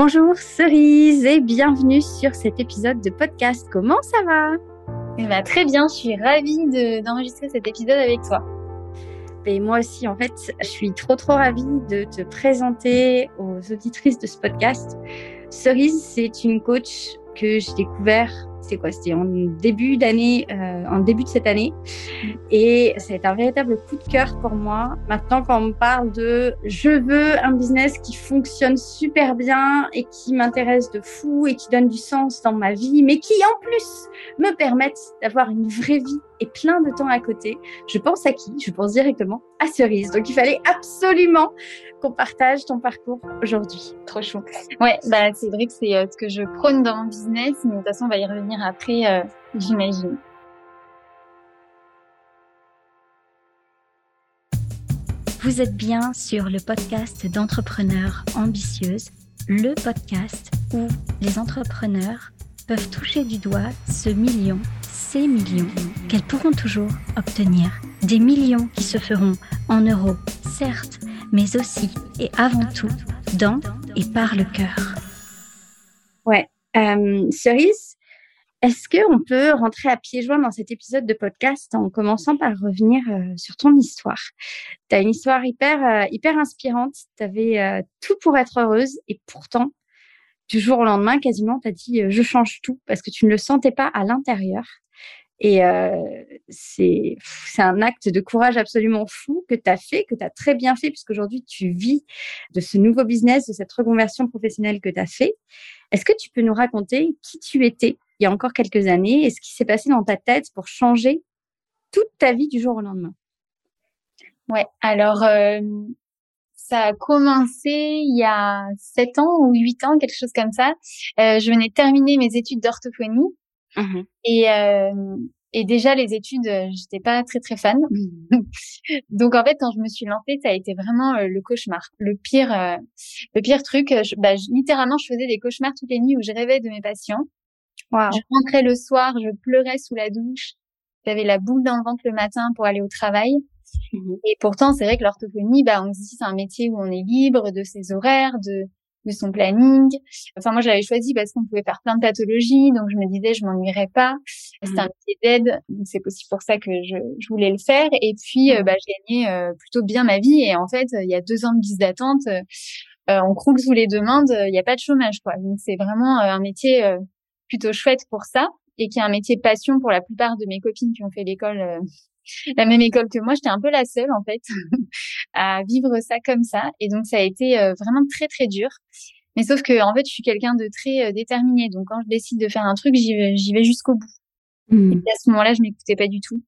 Bonjour Cerise et bienvenue sur cet épisode de podcast. Comment ça va? Eh ben, Très bien, je suis ravie d'enregistrer cet épisode avec toi. Et moi aussi, en fait, je suis trop trop ravie de te présenter aux auditrices de ce podcast. Cerise, c'est une coach que j'ai découvert c'est quoi? C'était en début d'année, euh, en début de cette année. Et été un véritable coup de cœur pour moi. Maintenant, quand on me parle de je veux un business qui fonctionne super bien et qui m'intéresse de fou et qui donne du sens dans ma vie, mais qui en plus me permette d'avoir une vraie vie et plein de temps à côté, je pense à qui? Je pense directement à Cerise. Donc il fallait absolument qu'on partage ton parcours aujourd'hui. Trop chou. Ouais, bah c'est vrai que c'est ce que je prône dans mon business, mais de toute façon on va y revenir après, euh, j'imagine. Vous êtes bien sur le podcast d'entrepreneurs ambitieuses, le podcast où les entrepreneurs peuvent toucher du doigt ce million ces millions qu'elles pourront toujours obtenir. Des millions qui se feront en euros, certes, mais aussi et avant tout dans et par le cœur. Ouais. Euh, Cerise, est-ce qu'on peut rentrer à pieds joints dans cet épisode de podcast en commençant par revenir euh, sur ton histoire? Tu as une histoire hyper, euh, hyper inspirante. Tu avais tout pour être heureuse et pourtant, du jour au lendemain, quasiment, tu as dit je change tout parce que tu ne le sentais pas à l'intérieur. Et euh, c'est un acte de courage absolument fou que tu as fait, que tu as très bien fait, puisqu'aujourd'hui tu vis de ce nouveau business, de cette reconversion professionnelle que tu as fait. Est-ce que tu peux nous raconter qui tu étais il y a encore quelques années et ce qui s'est passé dans ta tête pour changer toute ta vie du jour au lendemain? Ouais, alors euh, ça a commencé il y a sept ans ou huit ans, quelque chose comme ça. Euh, je venais de terminer mes études d'orthophonie Mmh et, euh, et déjà les études, euh, j'étais pas très très fan. Donc en fait, quand je me suis lancée, ça a été vraiment euh, le cauchemar, le pire, euh, le pire truc. Je, bah, littéralement, je faisais des cauchemars toutes les nuits où je rêvais de mes patients. Je rentrais le soir, je pleurais sous la douche. J'avais la boule dans le ventre le matin pour aller au travail. Mmh et pourtant, c'est vrai que l'orthophonie, bah, on se dit c'est un métier où on est libre de ses horaires, de de son planning. Enfin, moi, je l'avais choisi parce qu'on pouvait faire plein de pathologies, donc je me disais, je m'ennuierais pas. C'est mmh. un métier d'aide, donc c'est aussi pour ça que je, je, voulais le faire. Et puis, euh, mmh. bah, j'ai gagné euh, plutôt bien ma vie. Et en fait, il y a deux ans de liste d'attente, euh, on croule sous les demandes, il n'y a pas de chômage, quoi. Donc, c'est vraiment un métier plutôt chouette pour ça et qui est un métier passion pour la plupart de mes copines qui ont fait l'école la même école que moi, j'étais un peu la seule en fait à vivre ça comme ça. Et donc ça a été euh, vraiment très très dur. Mais sauf que en fait, je suis quelqu'un de très euh, déterminé. Donc quand je décide de faire un truc, j'y vais, jusqu'au bout. Mmh. Et à ce moment-là, je m'écoutais pas du tout.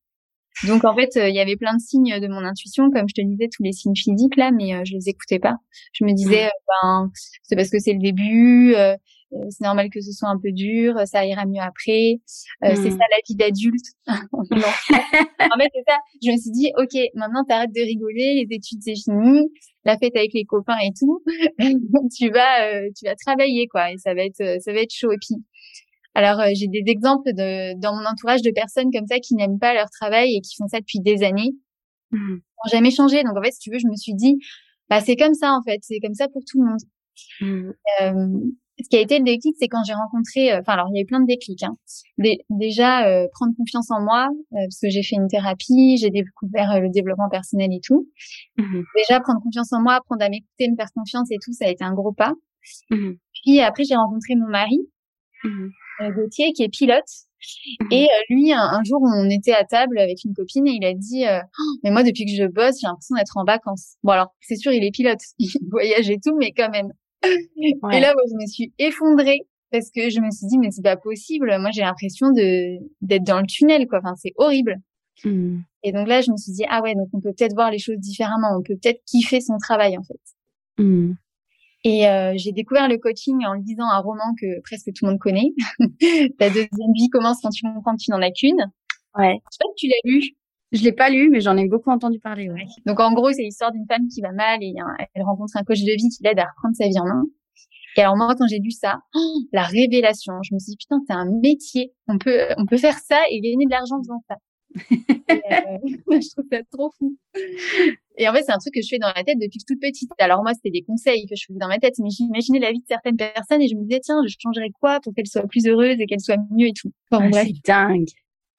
Donc en fait, euh, il y avait plein de signes de mon intuition, comme je te disais, tous les signes physiques là, mais je les écoutais pas. Je me disais, mmh. ben c'est parce que c'est le début, euh, c'est normal que ce soit un peu dur, ça ira mieux après. Euh, c'est hmm. ça la vie d'adulte. en fait, c'est ça. Je me suis dit, ok, maintenant t'arrêtes de rigoler, les études c'est fini, la fête avec les copains et tout. tu vas, euh, tu vas travailler quoi, et ça va être, ça va être chaud. Et puis, alors j'ai des exemples de dans mon entourage de personnes comme ça qui n'aiment pas leur travail et qui font ça depuis des années, mmh. n'ont jamais changé. Donc en fait, si tu veux, je me suis dit, bah c'est comme ça en fait, c'est comme ça pour tout le monde. Mmh. Euh, ce qui a été le déclic, c'est quand j'ai rencontré, euh, enfin alors il y a eu plein de déclics. Hein. déjà euh, prendre confiance en moi, euh, parce que j'ai fait une thérapie, j'ai découvert le développement personnel et tout. Mmh déjà prendre confiance en moi, apprendre à m'écouter, me faire confiance et tout, ça a été un gros pas. Mmh Puis après j'ai rencontré mon mari, mmh Gauthier, qui est pilote. Et lui, un, jour, on était à table avec une copine et il a dit oh, "Mais moi, depuis que je bosse, j'ai l'impression d'être en vacances." Bon alors, c'est sûr, il est pilote, il voyage et tout, mais quand même. Et là, moi, je me suis effondrée parce que je me suis dit, mais c'est pas possible. Moi, j'ai l'impression de d'être dans le tunnel, quoi. Enfin, c'est horrible. Mmh. Et donc là, je me suis dit, ah ouais, donc on peut peut-être voir les choses différemment. On peut peut-être kiffer son travail, en fait. Mmh. Et euh, j'ai découvert le coaching en lisant un roman que presque tout le monde connaît. Ta deuxième vie commence quand tu comprends que tu n'en as qu'une. Ouais. Je sais pas si tu l'as lu. Je l'ai pas lu, mais j'en ai beaucoup entendu parler. Ouais. Donc en gros, c'est l'histoire d'une femme qui va mal et elle rencontre un coach de vie qui l'aide à reprendre sa vie en main. Et alors moi, quand j'ai lu ça, la révélation, je me suis dit putain, c'est un métier. On peut, on peut faire ça et gagner de l'argent faisant ça. Euh, je trouve ça trop fou. Et en fait, c'est un truc que je fais dans ma tête depuis toute petite. Alors moi, c'était des conseils que je faisais dans ma tête, mais j'imaginais la vie de certaines personnes et je me disais, tiens, je changerais quoi pour qu'elles soient plus heureuses et qu'elles soient mieux et tout. Ah, c'est dingue.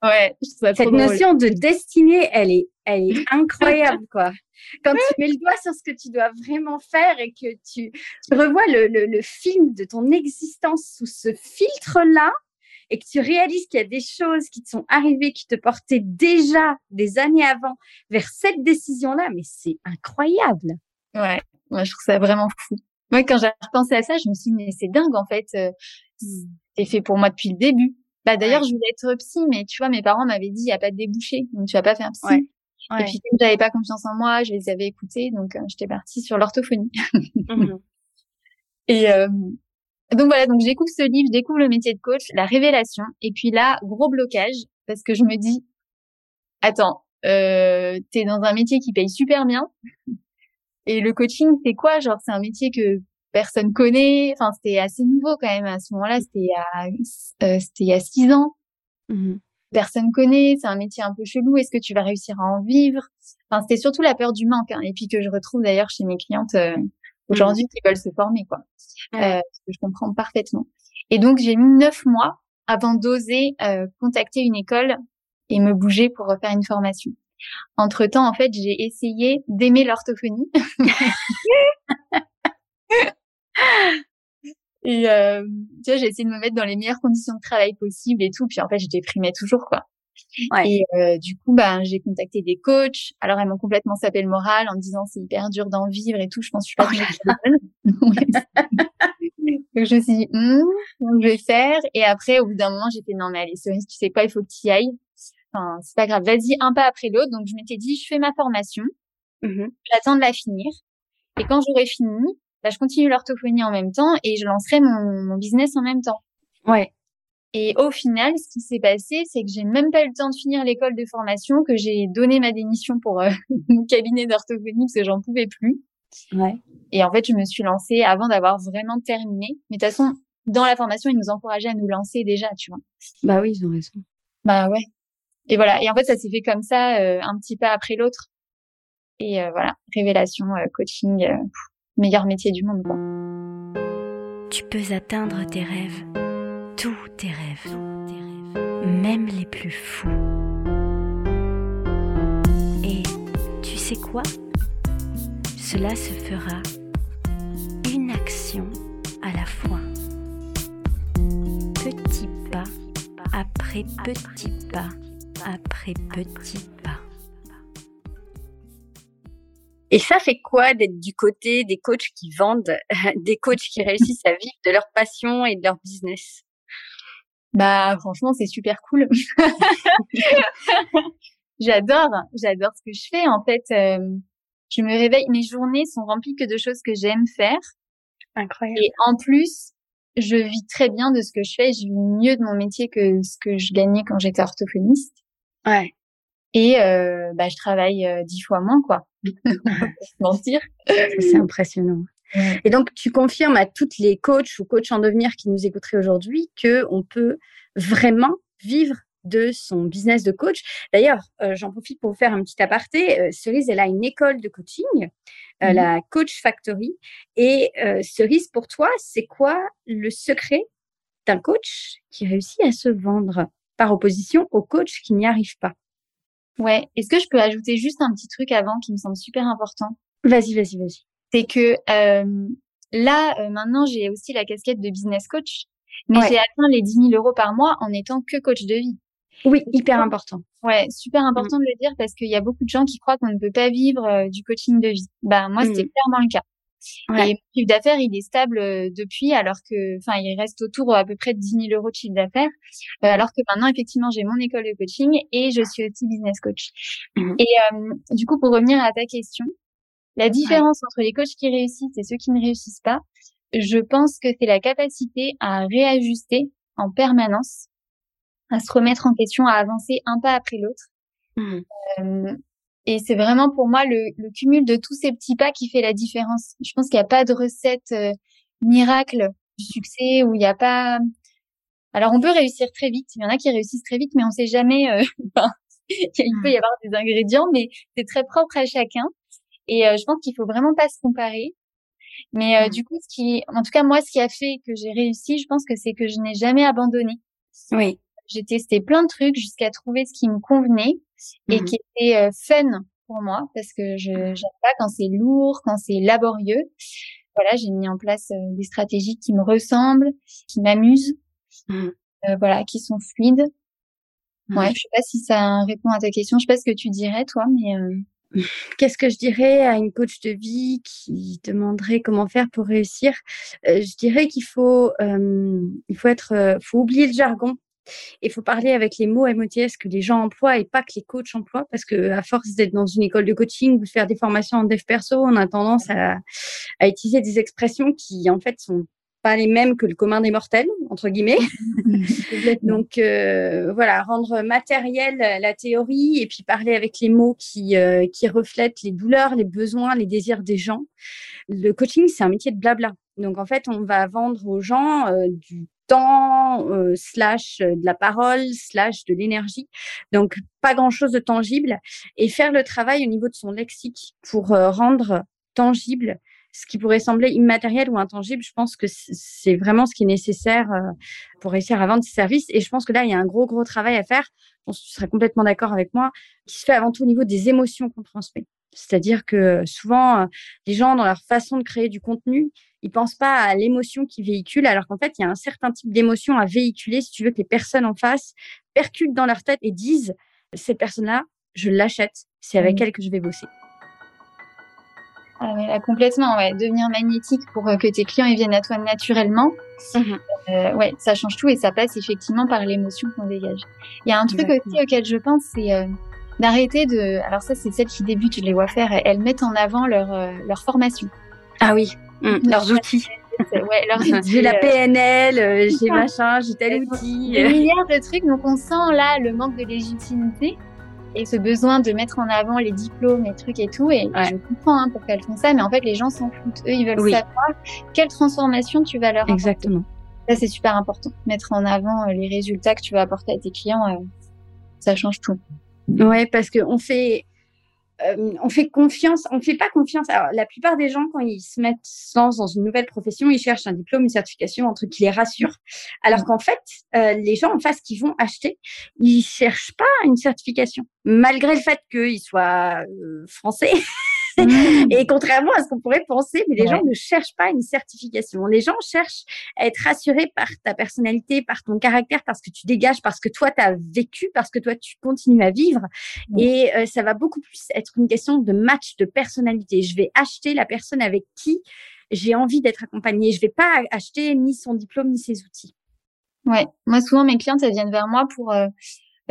Ouais, Cette notion de destinée, elle est, elle est incroyable, quoi. Quand tu mets le doigt sur ce que tu dois vraiment faire et que tu, tu revois le, le, le film de ton existence sous ce filtre-là, et que tu réalises qu'il y a des choses qui te sont arrivées, qui te portaient déjà des années avant vers cette décision-là, mais c'est incroyable. Ouais, moi je trouve ça vraiment fou. Moi, quand j'ai repensé à ça, je me suis dit, mais c'est dingue en fait. Euh, c'est fait pour moi depuis le début. Bah d'ailleurs, je voulais être psy, mais tu vois, mes parents m'avaient dit, il y a pas de débouché, donc tu vas pas faire psy. Ouais. Et puis comme j'avais pas confiance en moi, je les avais écoutés, donc euh, j'étais partie sur l'orthophonie. Mmh et, euh, donc voilà, donc j'écoute ce livre, je découvre le métier de coach, la révélation, et puis là, gros blocage, parce que je me dis, attends, euh, t'es dans un métier qui paye super bien, et le coaching, c'est quoi? Genre, c'est un métier que personne connaît, enfin, c'était assez nouveau quand même à ce moment-là, c'était y a, euh, c'était il y a six ans. Mmh personne connaît, c'est un métier un peu chelou, est-ce que tu vas réussir à en vivre? Enfin, c'était surtout la peur du manque, hein, et puis que je retrouve d'ailleurs chez mes clientes euh, aujourd'hui qui veulent se former, quoi. Euh, que je comprends parfaitement. Et donc, j'ai mis neuf mois avant d'oser euh, contacter une école et me bouger pour refaire une formation. Entre temps, en fait, j'ai essayé d'aimer l'orthophonie. et euh, tu vois, j'ai essayé de me mettre dans les meilleures conditions de travail possibles et tout. Puis en fait, je déprimais toujours, quoi. Et euh, du coup, ben, j'ai contacté des coachs. Alors, elles m'ont complètement sapé le moral en me disant c'est hyper dur d'en vivre et tout. Je pense que je suis pas oh Donc, je me suis dit, hm, je vais faire. Et après, au bout d'un moment, j'ai fait non, mais allez, Cerise, tu sais quoi, il faut que tu y ailles. Enfin, c'est pas grave, vas-y un pas après l'autre. Donc, je m'étais dit, je fais ma formation. Mmh J'attends de la finir. Et quand j'aurai fini, bah, je continue l'orthophonie en même temps et je lancerai mon, mon business en même temps. Ouais. Et au final, ce qui s'est passé, c'est que j'ai même pas eu le temps de finir l'école de formation, que j'ai donné ma démission pour euh, mon cabinet d'orthophonie parce que j'en pouvais plus. Ouais. Et en fait, je me suis lancée avant d'avoir vraiment terminé. Mais de toute façon, dans la formation, ils nous encourageaient à nous lancer déjà, tu vois. Bah oui, ils ont raison. Bah ouais. Et voilà. Et en fait, ça s'est fait comme ça, euh, un petit pas après l'autre. Et euh, voilà, révélation, coaching, meilleur métier du monde. Quoi. Tu peux atteindre tes rêves tous tes rêves, même les plus fous. Et tu sais quoi? Cela se fera une action à la fois. Petit pas après petit pas après petit pas. Et ça fait quoi d'être du côté des coachs qui vendent, des coachs qui réussissent à vivre de leur passion et de leur business? Bah franchement, c'est super cool. j'adore, j'adore ce que je fais. En fait, euh, je me réveille, mes journées sont remplies que de choses que j'aime faire. Incroyable. Et en plus, je vis très bien de ce que je fais. Je vis mieux de mon métier que ce que je gagnais quand j'étais orthophoniste. Ouais. Et euh, bah, je travaille euh, dix fois moins, quoi. mentir. C'est impressionnant. Et donc, tu confirmes à toutes les coachs ou coachs en devenir qui nous écouteraient aujourd'hui que on peut vraiment vivre de son business de coach. D'ailleurs, euh, j'en profite pour vous faire un petit aparté. Euh, Cerise, elle a une école de coaching, euh, mmh la Coach Factory. Et Cerise, pour toi, c'est quoi le secret d'un coach qui réussit à se vendre par opposition aux coachs qui n'y arrivent pas? Ouais. Est-ce que je peux ajouter juste un petit truc avant qui me semble super important? Vas-y, vas-y, vas-y c'est que euh, là, euh, maintenant, j'ai aussi la casquette de business coach, mais j'ai atteint les 10 000 euros par mois en étant que coach de vie. Oui, hyper important. Ouais, super important de le dire parce qu'il y a beaucoup de gens qui croient qu'on ne peut pas vivre euh, du coaching de vie. Bah moi, c'était mmh. clairement le cas. Ouais. Et mon chiffre d'affaires, il est stable depuis, alors que, enfin, il reste autour à peu près de 10 000 euros de chiffre d'affaires, alors que maintenant, effectivement, j'ai mon école de coaching et je suis aussi business coach. Mmh. Et du coup, pour revenir à ta question, la différence entre les coachs qui réussissent et ceux qui ne réussissent pas, je pense que c'est la capacité à réajuster en permanence, à se remettre en question, à avancer un pas après l'autre. Mmh. Euh, et c'est vraiment pour moi le, le, cumul de tous ces petits pas qui fait la différence. Je pense qu'il n'y a pas de recette euh, miracle du succès où il n'y a pas. Alors on peut réussir très vite. Il y en a qui réussissent très vite, mais on ne sait jamais. Euh... il peut y avoir des ingrédients, mais c'est très propre à chacun. Et je pense qu'il faut vraiment pas se comparer. Mais mmh. du coup, ce qui, en tout cas, moi, ce qui a fait que j'ai réussi, je pense que c'est que je n'ai jamais abandonné. Oui. J'ai testé plein de trucs jusqu'à trouver ce qui me convenait et mmh qui était fun pour moi parce que je n'aime pas quand c'est lourd, quand c'est laborieux. Voilà, j'ai mis en place des stratégies qui me ressemblent, qui m'amusent, mmh. voilà, qui sont fluides. Ouais, je sais pas si ça répond à ta question. Je sais pas ce que tu dirais toi, mais Qu'est-ce que je dirais à une coach de vie qui demanderait comment faire pour réussir? Euh, Je dirais qu'il faut, euh, il faut être, euh, faut oublier le jargon. Il faut parler avec les mots MOTS que les gens emploient et pas que les coachs emploient parce que à force d'être dans une école de coaching ou de faire des formations en dev perso, on a tendance à, à utiliser des expressions qui en fait sont pas les mêmes que le commun des mortels, entre guillemets. Donc euh, voilà, rendre matériel la théorie et puis parler avec les mots qui, euh, qui reflètent les douleurs, les besoins, les désirs des gens. Le coaching, c'est un métier de blabla. Donc en fait, on va vendre aux gens euh, du temps, slash de la parole, slash de l'énergie. Donc pas grand-chose de tangible. Et faire le travail au niveau de son lexique pour rendre tangible ce qui pourrait sembler immatériel ou intangible, je pense que c'est vraiment ce qui est nécessaire pour réussir à vendre ces services. Et je pense que là, il y a un gros, gros travail à faire. Je pense que tu serais complètement d'accord avec moi, qui se fait avant tout au niveau des émotions qu'on transmet. C'est-à-dire que souvent, les gens, dans leur façon de créer du contenu, ils pensent pas à l'émotion qu'ils véhiculent, alors qu'en fait, il y a un certain type d'émotion à véhiculer si tu veux que les personnes en face percutent dans leur tête et disent, cette personne-là, je l'achète, c'est avec mmh. elle que je vais bosser. Ah, complètement, ouais. Devenir magnétique pour euh, que tes clients ils viennent à toi naturellement. Mhm. Euh, ouais, ça change tout et ça passe effectivement par l'émotion qu'on dégage. Il y a un truc aussi auquel je pense, c'est euh, d'arrêter de. Alors ça, c'est celles qui débutent, je les vois faire. Elles mettent en avant leur leur formation. Ah oui, mmh, leurs outils. Ouais, leurs outils. J'ai la PNL, j'ai machin, j'ai tel outil. Des milliards de trucs, donc on sent là le manque de légitimité et ce besoin de mettre en avant les diplômes, les trucs et tout. Et je comprends hein, pour qu'elles font ça, mais en fait, les gens s'en foutent. Eux, ils veulent savoir quelle transformation tu vas leur apporter. Exactement. Ça, c'est super important. Mettre en avant euh, les résultats que tu vas apporter à tes clients, euh, ça change tout. Ouais, parce qu'on fait, euh, on fait confiance, on fait pas confiance. Alors, la plupart des gens, quand ils se mettent, dans une nouvelle profession, ils cherchent un diplôme, une certification, un truc qui les rassure. Alors qu'en fait, euh, les gens en face qui vont acheter, ils cherchent pas une certification, malgré le fait qu'ils soient euh, français. Mmh. et contrairement à ce qu'on pourrait penser, mais les gens ne cherchent pas une certification. Les gens cherchent à être rassurés par ta personnalité, par ton caractère, parce que tu dégages, parce que toi, tu as vécu, parce que toi, tu continues à vivre. Et euh, ça va beaucoup plus être une question de match de personnalité. Je vais acheter la personne avec qui j'ai envie d'être accompagnée. Je vais pas acheter ni son diplôme, ni ses outils. Ouais, moi souvent mes clientes elles viennent vers moi pour euh,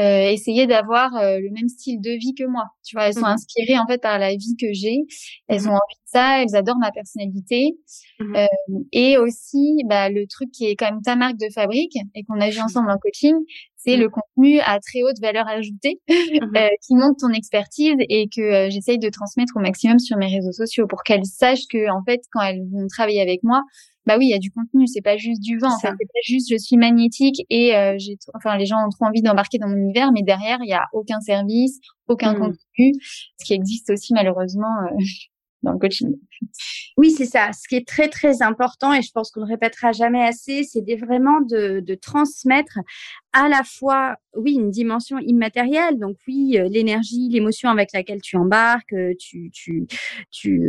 euh, essayer d'avoir euh, le même style de vie que moi. Tu vois, elles sont mmh inspirées en fait par la vie que j'ai. Elles mmh ont envie de ça, elles adorent ma personnalité. Mmh euh, et aussi, bah, le truc qui est quand même ta marque de fabrique et qu'on a vu ensemble en coaching, c'est le contenu à très haute valeur ajoutée qui montre ton expertise et que j'essaye de transmettre au maximum sur mes réseaux sociaux pour qu'elles sachent que en fait quand elles vont travailler avec moi bah oui, il y a du contenu, c'est pas juste du vent, c'est pas juste je suis magnétique et euh, j'ai enfin les gens ont trop envie d'embarquer dans mon univers mais derrière il y a aucun service, aucun mmh. contenu, ce qui existe aussi malheureusement euh, dans le coaching. Oui, c'est ça. Ce qui est très, très important, et je pense qu'on ne le répétera jamais assez, c'est vraiment de, transmettre à la fois, oui, une dimension immatérielle, donc oui, euh, l'énergie, l'émotion avec laquelle tu embarques, euh, tu,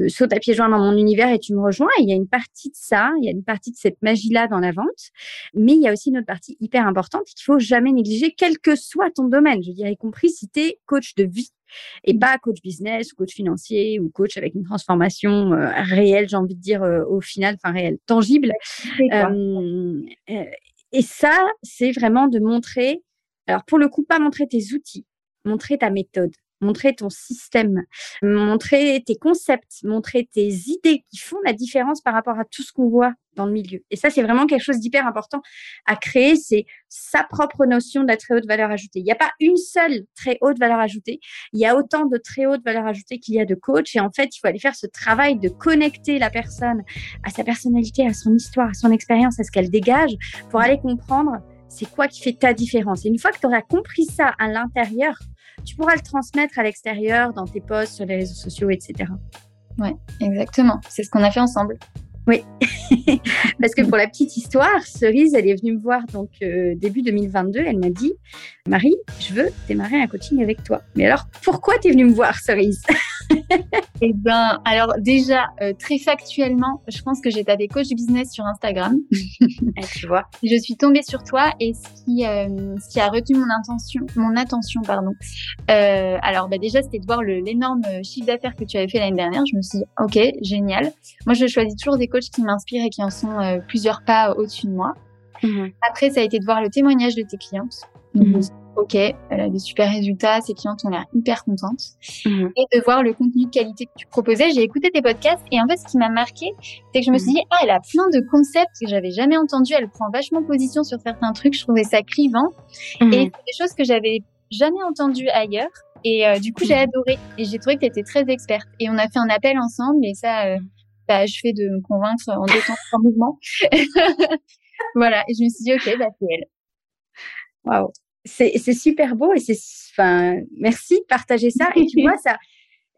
sautes à pieds joints dans mon univers et tu me rejoins. il y a une partie de ça, il y a une partie de cette magie-là dans la vente, mais il y a aussi une autre partie hyper importante qu'il faut jamais négliger, quel que soit ton domaine. Je dirais, y compris si tu es coach de vie et pas coach business ou coach financier ou coach avec une transformation euh, réelle, j'ai envie de dire euh, au final, enfin réelle, tangible. Euh, et ça, c'est vraiment de montrer, alors pour le coup, pas montrer tes outils, montrer ta méthode montrer ton système, montrer tes concepts, montrer tes idées qui font la différence par rapport à tout ce qu'on voit dans le milieu. Et ça, c'est vraiment quelque chose d'hyper important à créer. C'est sa propre notion de la très haute valeur ajoutée. Il n'y a pas une seule très haute valeur ajoutée. Il y a autant de très haute valeur ajoutée qu'il y a de coach. Et en fait, il faut aller faire ce travail de connecter la personne à sa personnalité, à son histoire, à son expérience, à ce qu'elle dégage pour aller comprendre c'est quoi qui fait ta différence. Et une fois que tu auras compris ça à l'intérieur, tu pourras le transmettre à l'extérieur, dans tes posts, sur les réseaux sociaux, etc. Ouais, exactement. C'est ce qu'on a fait ensemble. Oui, parce que pour la petite histoire, Cerise, elle est venue me voir donc euh, début 2022. Elle m'a dit, Marie, je veux démarrer un coaching avec toi. Mais alors, pourquoi tu es venue me voir, Cerise? Eh ben, alors déjà, euh, très factuellement, je pense que j'ai tapé coach business sur Instagram. Eh, tu vois. Je suis tombée sur toi et ce qui, euh, ce qui a retenu mon intention, mon attention, pardon. Euh, alors, bah déjà, c'était de voir l'énorme chiffre d'affaires que tu avais fait l'année dernière. Je me suis dit, ok, génial. Moi, je choisis toujours des coachs qui m'inspirent et qui en sont plusieurs pas au-dessus de moi. Mhm. Après, ça a été de voir le témoignage de tes clientes. Mhm ok, elle a des super résultats, ses clientes ont l'air hyper contentes. Mhm. Et de voir le contenu de qualité que tu proposais. J'ai écouté tes podcasts et en fait, ce qui m'a marqué, c'est que je me suis mhm. dit, ah, elle a plein de concepts que j'avais jamais entendus. Elle prend vachement position sur certains trucs. Je trouvais ça clivant. Et c'est des choses que j'avais jamais entendues ailleurs. Et euh, du coup, j'ai adoré. Et j'ai trouvé que tu étais très experte. Et on a fait un appel ensemble. Et ça, euh, bah, je fais de me convaincre en deux temps en mouvement. voilà. Et je me suis dit, ok, bah, c'est elle. Waouh c'est super beau et c'est, enfin, merci de partager ça. Et tu vois, ça,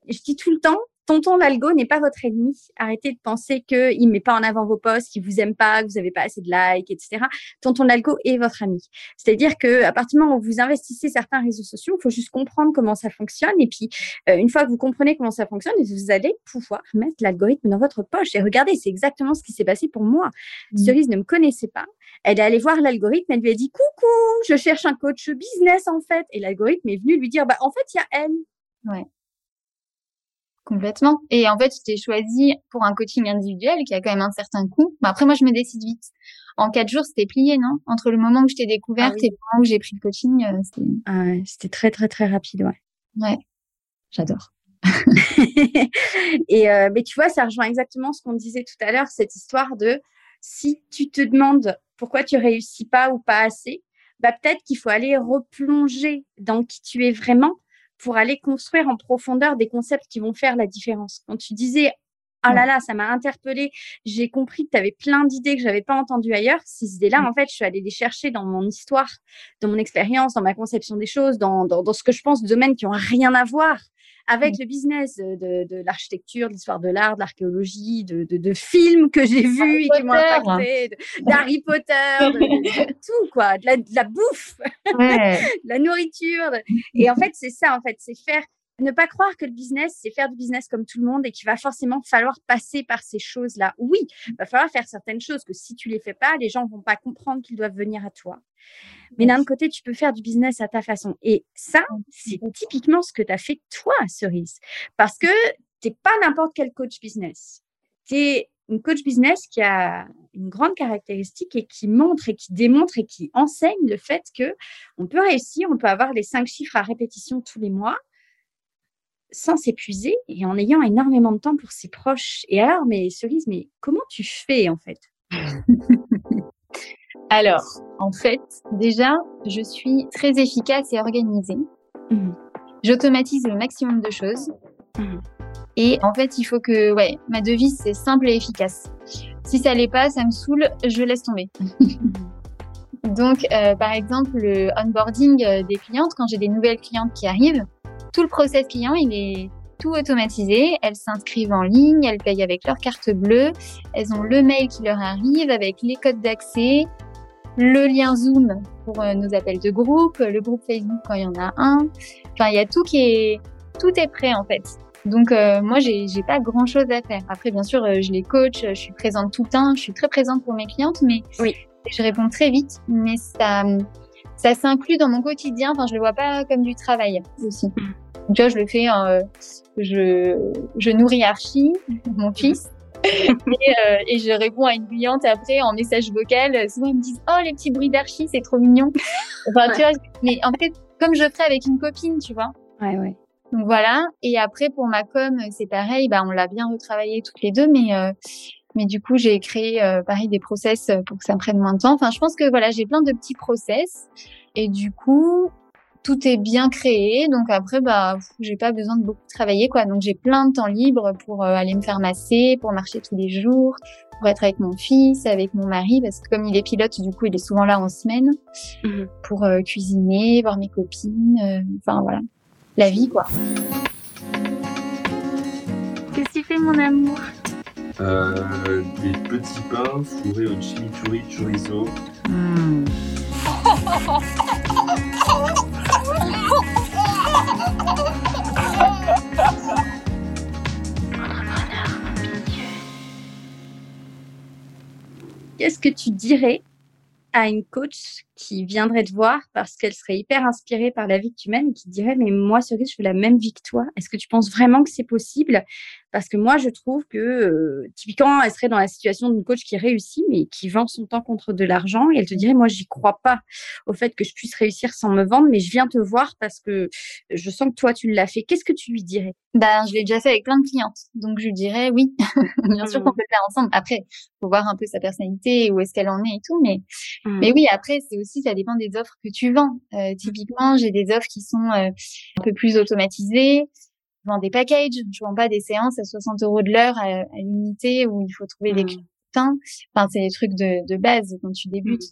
je dis tout le temps, tonton l'algo n'est pas votre ennemi. Arrêtez de penser qu'il ne met pas en avant vos posts, qu'il vous aime pas, que vous n'avez pas assez de likes, etc. Tonton l'algo est votre ami. C'est-à-dire que à partir du moment où vous investissez certains réseaux sociaux, il faut juste comprendre comment ça fonctionne. Et puis, euh, une fois que vous comprenez comment ça fonctionne, vous allez pouvoir mettre l'algorithme dans votre poche. Et regardez, c'est exactement ce qui s'est passé pour moi. Mmh. Cerise ne me connaissait pas. Elle est allée voir l'algorithme, elle lui a dit coucou, je cherche un coach business en fait. Et l'algorithme est venu lui dire bah en fait il y a elle. Ouais. Complètement. Et en fait, je t'ai choisi pour un coaching individuel qui a quand même un certain coût. Mais après, moi, je me décide vite. En quatre jours, c'était plié, non? Entre le moment où je t'ai découverte ah et le moment où j'ai pris le coaching, euh, ah c'était très, très, très rapide, ouais. Ouais, j'adore. et euh, mais tu vois, ça rejoint exactement ce qu'on disait tout à l'heure, cette histoire de si tu te demandes pourquoi tu réussis pas ou pas assez, bah peut-être qu'il faut aller replonger dans qui tu es vraiment pour aller construire en profondeur des concepts qui vont faire la différence. Quand tu disais ah là là, ça m'a interpellée. J'ai compris que tu avais plein d'idées que je n'avais pas entendues ailleurs. Ces idées-là, mm. en fait, je suis allée les chercher dans mon histoire, dans mon expérience, dans ma conception des choses, dans, dans, dans ce que je pense de domaines qui ont rien à voir avec le business de, de l'architecture, de l'histoire de l'art, de l'archéologie, de, de, de, films que j'ai vus et qui m'ont impacté, d'Harry Potter, de, tout quoi, de la, de la bouffe, de la nourriture. Et en fait, c'est ça, en fait, c'est faire ne pas croire que le business, c'est faire du business comme tout le monde et qu'il va forcément falloir passer par ces choses-là. Oui, il va falloir faire certaines choses que si tu les fais pas, les gens vont pas comprendre qu'ils doivent venir à toi. Mais d'un côté, tu peux faire du business à ta façon. Et ça, c'est typiquement ce que tu as fait toi, Cerise. Parce que tu n'es pas n'importe quel coach business. Tu es une coach business qui a une grande caractéristique et qui montre et qui démontre et qui enseigne le fait que on peut réussir, on peut avoir les cinq chiffres à répétition tous les mois sans s'épuiser et en ayant énormément de temps pour ses proches. Et alors, mais Cerise, mais comment tu fais en fait? Alors, en fait, déjà, je suis très efficace et organisée. Mmh. J'automatise le maximum de choses. Mmh. Et en fait, il faut que, ouais, ma devise, c'est simple et efficace. Si ça l'est pas, ça me saoule, je laisse tomber. Donc, euh, par exemple, le onboarding euh, des clientes, quand j'ai des nouvelles clientes qui arrivent, tout le process client, il est tout automatisé. Elles s'inscrivent en ligne, elles payent avec leur carte bleue, elles ont le mail qui leur arrive avec les codes d'accès, le lien Zoom pour euh, nos appels de groupe, le groupe Facebook quand il y en a un. Enfin, il y a tout qui est, tout est prêt en fait. Donc euh, moi, j'ai, j'ai pas grand chose à faire. Après, bien sûr, euh, je les coach, je suis présente tout le temps, je suis très présente pour mes clientes, mais oui. je réponds très vite. Mais ça, ça s'inclut dans mon quotidien. Enfin, je le vois pas comme du travail aussi. Tu vois, je le fais, je, je nourris Archie, mon fils. Euh, et, je réponds à une cliente après en message vocal. Souvent, ils me disent Oh, les petits bruits d'archi, c'est trop mignon. Enfin, tu vois, mais en fait, comme je ferais avec une copine, tu vois. Ouais, ouais. Donc voilà. Et après, pour ma com, c'est pareil. Bah, on l'a bien retravaillé toutes les deux, mais. Euh, mais du coup, j'ai créé euh, pareil des process pour que ça me prenne moins de temps. Enfin, je pense que voilà, j'ai plein de petits process. Et du coup, tout est bien créé. Donc après, bah, j'ai pas besoin de beaucoup travailler, quoi. Donc j'ai plein de temps libre pour euh, aller me faire masser, pour marcher tous les jours, pour être avec mon fils, avec mon mari, parce que comme il est pilote, du coup, il est souvent là en semaine, mhm. pour euh, cuisiner, voir mes copines. Euh, enfin voilà, la vie, quoi tu fais, mon amour? Euh, Des petits pains fourrés au chimichurri chorizo. Mmh. Qu'est-ce que tu dirais à une coach qui viendrait te voir parce qu'elle serait hyper inspirée par la vie que tu mènes et qui dirait mais moi Cerise je veux la même vie que toi. Est-ce que tu penses vraiment que c'est possible? Parce que moi je trouve que euh, typiquement elle serait dans la situation d'une coach qui réussit mais qui vend son temps contre de l'argent et elle te dirait moi j'y crois pas au fait que je puisse réussir sans me vendre mais je viens te voir parce que je sens que toi tu l'as fait. Qu'est-ce que tu lui dirais? Ben je l'ai déjà fait avec plein de clientes. Donc je lui dirais oui. Bien sûr mmh. qu'on peut le faire ensemble. Après faut voir un peu sa personnalité où est-ce qu'elle en est et tout mais mmh. mais oui après c'est aussi ça dépend des offres que tu vends. Euh, typiquement, j'ai des offres qui sont euh, un peu plus automatisées. Je vends des packages, je vends pas des séances à 60 euros de l'heure à, l'unité où il faut trouver des mmh. clients. Enfin, c'est des trucs de, de base quand tu débutes.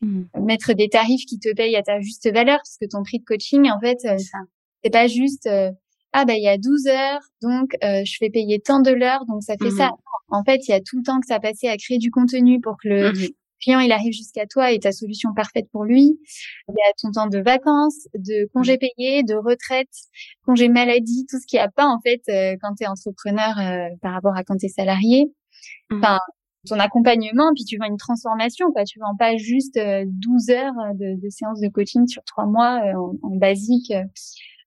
Mmh. Mmh. Mettre des tarifs qui te payent à ta juste valeur, parce que ton prix de coaching, en fait, euh, c'est pas juste ah bah il y a 12 heures, donc je fais payer tant de l'heure, donc ça fait ça. En fait, il y a tout le temps que ça a passé à créer du contenu pour que le client il arrive jusqu'à toi et ta solution parfaite pour lui. Il y a ton temps de vacances, de congés mmh. payés, de retraite, congés maladie, tout ce qu'il n'y a pas en fait euh, quand tu es entrepreneur euh, par rapport à quand tu es salarié. Mmh. Enfin, ton accompagnement, puis tu vends une transformation, quoi. Tu vends pas juste 12 euh, heures de, de séances de coaching sur trois mois en, en, basique.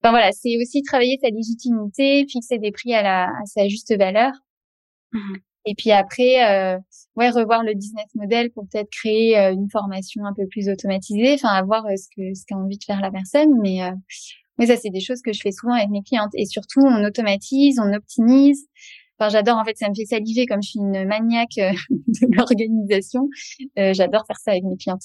Enfin voilà, c'est aussi travailler sa légitimité, fixer des prix à, la, à sa juste valeur. Mmh. Et puis après, euh, ouais, revoir le business model pour peut-être créer euh, une formation un peu plus automatisée, enfin, avoir euh, ce que ce qu'a envie de faire la personne. Mais, euh, mais ça, c'est des choses que je fais souvent avec mes clientes. Et surtout, on automatise, on optimise. Enfin, j'adore. En fait, ça me fait saliver comme je suis une maniaque de l'organisation. j'adore faire ça avec mes clientes.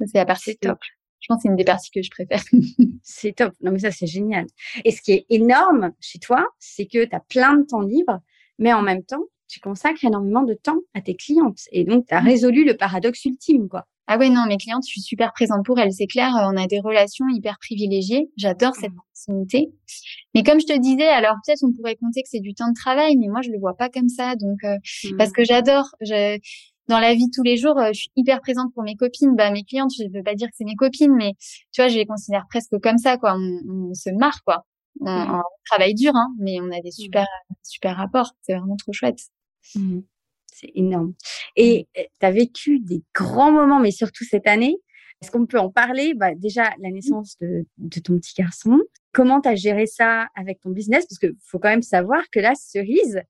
C'est la partie top. Je pense que c'est une des parties que je préfère. c'est top. Non, mais ça, c'est génial. Et ce qui est énorme chez toi, c'est que tu as plein de temps libre, mais en même temps, tu consacres énormément de temps à tes clientes. Et donc, tu as mmh. résolu le paradoxe ultime, quoi. Ah ouais, non, mes clientes, je suis super présente pour elles. C'est clair, on a des relations hyper privilégiées. J'adore cette mmh. proximité. Mais comme je te disais, alors peut-être on pourrait compter que c'est du temps de travail, mais moi, je le vois pas comme ça. Donc, euh, mmh. parce que j'adore, je, dans la vie de tous les jours, euh, je suis hyper présente pour mes copines. Bah, mes clientes, je ne veux pas dire que c'est mes copines, mais tu vois, je les considère presque comme ça, quoi. On, se marre, quoi. On, travaille dur, hein, mais on a des super, super rapports. C'est vraiment trop chouette. Mmh. C'est énorme. Et mmh. tu as vécu des grands moments, mais surtout cette année. Est-ce qu'on peut en parler? Bah, Déjà, la naissance de, ton petit garçon. Comment tu as géré ça avec ton business? Parce qu'il faut quand même savoir que la cerise,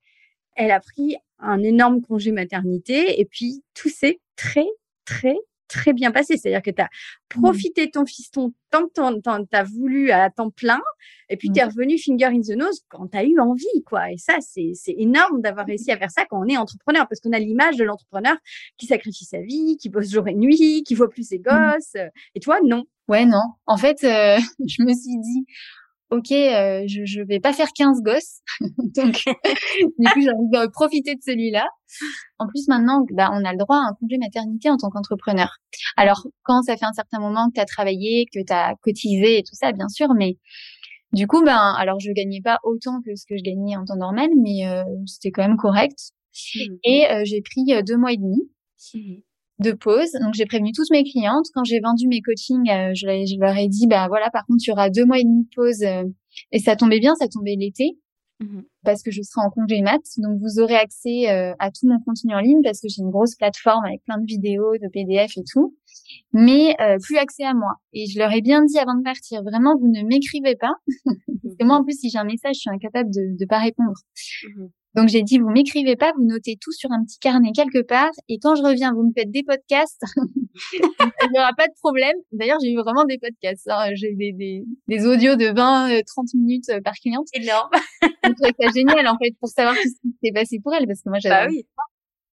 elle a pris un énorme congé maternité et puis tout s'est très, très, très bien passé. C'est-à-dire que tu as mmh. profité de ton fiston tant que tu as voulu à temps plein, et puis tu es mmh. revenu finger in the nose quand tu as eu envie. quoi. Et ça, c'est énorme d'avoir réussi à faire ça quand on est entrepreneur, parce qu'on a l'image de l'entrepreneur qui sacrifie sa vie, qui bosse jour et nuit, qui voit plus ses mmh. gosses. Et toi, non. Ouais, non. En fait, euh, je me suis dit, ok, euh, je, je vais pas faire 15 gosses, donc du coup j'ai envie de profiter de celui-là. En plus maintenant, bah, on a le droit à un congé maternité en tant qu'entrepreneur. Alors quand ça fait un certain moment que tu as travaillé, que tu as cotisé et tout ça, bien sûr, mais du coup, ben alors je gagnais pas autant que ce que je gagnais en temps normal, mais euh, c'était quand même correct. Mmh. Et euh, j'ai pris deux mois et demi. Mmh de pause. Donc j'ai prévenu toutes mes clientes. Quand j'ai vendu mes coachings, euh, je, je, leur ai dit, bah voilà, par contre, il y aura deux mois et demi de pause. Euh, et ça tombait bien, ça tombait l'été. Mhm. Parce que je serai en congé mat, donc vous aurez accès euh, à tout mon contenu en ligne parce que j'ai une grosse plateforme avec plein de vidéos, de PDF et tout, mais plus accès à moi. Et je leur ai bien dit avant de partir, vraiment, vous ne m'écrivez pas, parce que moi en plus si j'ai un message, je suis incapable de ne pas répondre. Mhm. Donc j'ai dit, vous m'écrivez pas, vous notez tout sur un petit carnet quelque part, et quand je reviens, vous me faites des podcasts. Il n'y aura pas de problème. D'ailleurs, j'ai eu vraiment des podcasts. Hein. J'ai des, des, des, audios de 20, 30 euh, minutes euh, par cliente. Énorme. je trouvais ça génial, en fait, pour savoir ce qui s'est passé pour elle, parce que moi, j'avais... Bah oui.